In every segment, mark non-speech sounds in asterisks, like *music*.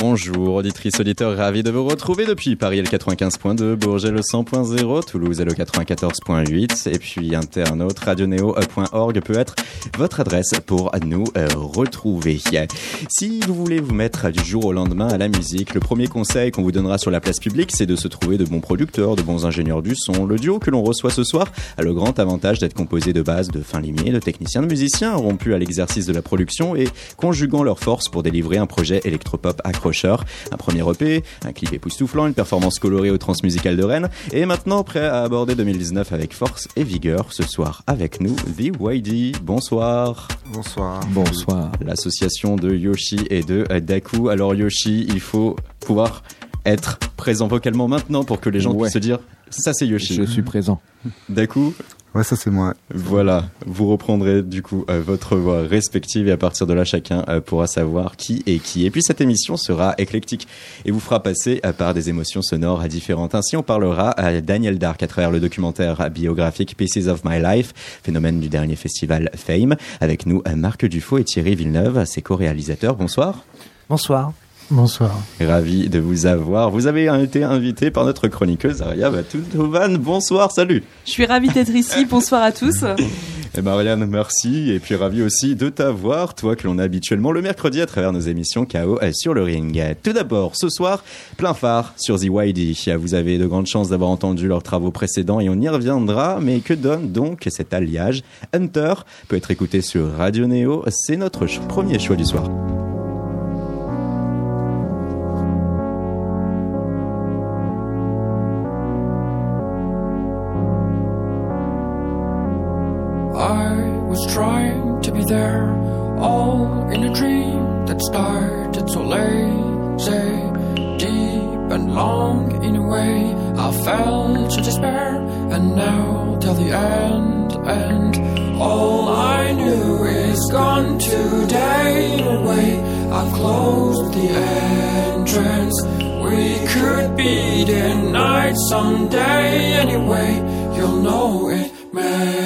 Bonjour, auditrices, auditeurs, ravi de vous retrouver depuis Paris le 95.2, Bourget le 100.0, Toulouse le 94.8 et puis internaute radioneo.org peut être votre adresse pour nous euh, retrouver. Si vous voulez vous mettre du jour au lendemain à la musique, le premier conseil qu'on vous donnera sur la place publique, c'est de se trouver de bons producteurs, de bons ingénieurs du son. Le duo que l'on reçoit ce soir a le grand avantage d'être composé de bases de fins limiers, de techniciens, de musiciens rompus à l'exercice de la production et conjuguant leurs forces pour délivrer un projet électropop un premier EP, un clip époustouflant, une performance colorée au transmusical de Rennes, et maintenant prêt à aborder 2019 avec force et vigueur. Ce soir avec nous, The YD. Bonsoir. Bonsoir. Bonsoir. L'association de Yoshi et de Daku. Alors Yoshi, il faut pouvoir être présent vocalement maintenant pour que les gens puissent se dire ça c'est Yoshi. Je suis présent. Daku, Ouais, ça c'est moi. Voilà, vous reprendrez du coup euh, votre voix respective et à partir de là, chacun euh, pourra savoir qui est qui. Et puis cette émission sera éclectique et vous fera passer euh, par des émotions sonores différentes. Ainsi, on parlera à Daniel Dark à travers le documentaire biographique Pieces of My Life, phénomène du dernier festival Fame. Avec nous, Marc Dufaux et Thierry Villeneuve, ses co-réalisateurs. Bonsoir. Bonsoir. Bonsoir. Ravi de vous avoir. Vous avez été invité par notre chroniqueuse Aria Batoutovan. Bonsoir, salut. Je suis ravie d'être ici. *laughs* Bonsoir à tous. Et Marianne, merci. Et puis ravi aussi de t'avoir, toi que l'on a habituellement le mercredi à travers nos émissions KO sur le ring. Tout d'abord, ce soir, plein phare sur The YD. Vous avez de grandes chances d'avoir entendu leurs travaux précédents et on y reviendra. Mais que donne donc cet alliage? Hunter peut être écouté sur Radio Neo. C'est notre premier choix du soir. There, all in a dream that started so lazy, deep and long in a way. I felt to despair, and now till the end, and all I knew is gone today away. I closed the entrance. We could be denied someday anyway. You'll know it may.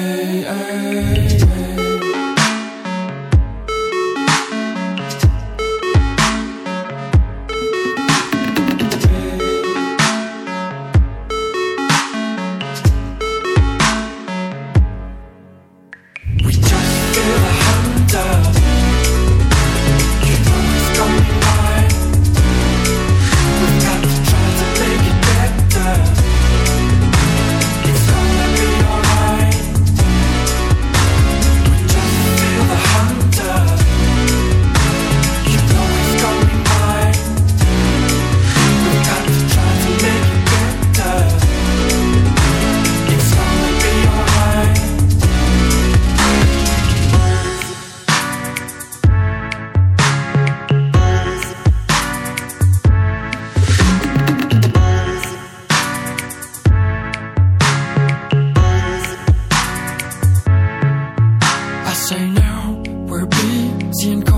agent